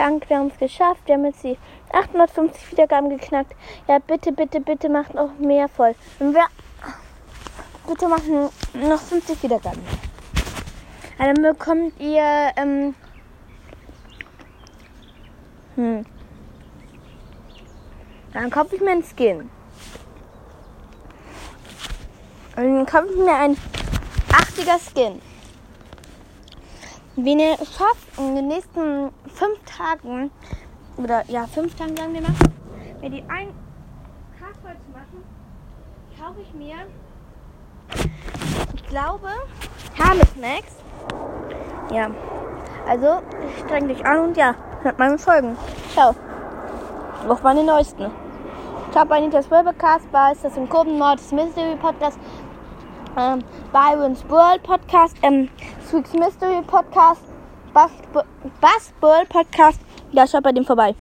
Dank, wir haben es geschafft. Wir haben jetzt die 850 Wiedergaben geknackt. Ja, bitte, bitte, bitte macht noch mehr voll. Und wir bitte machen noch 50 Wiedergaben. Ja, dann bekommt ihr ähm, hm. Dann kaufe ich mir einen Skin. Und dann kaufe ich mir einen 80er Skin. Wenn ihr es schafft, in den nächsten fünf Tagen, oder ja, fünf Tagen sagen wir mal, mir die ein Tag voll zu machen, kaufe ich mir, ich glaube, Hermes Ja. Also, streng dich an und ja, hört meine Folgen. Ciao. Auf meine neuesten. Ich habe einen das Podcast, bei ist das im Kurvenmord, Mystery Podcast, ähm, Byron's World Podcast, ähm, Mystery Podcast, World Podcast. Ja, schaut bei dem vorbei.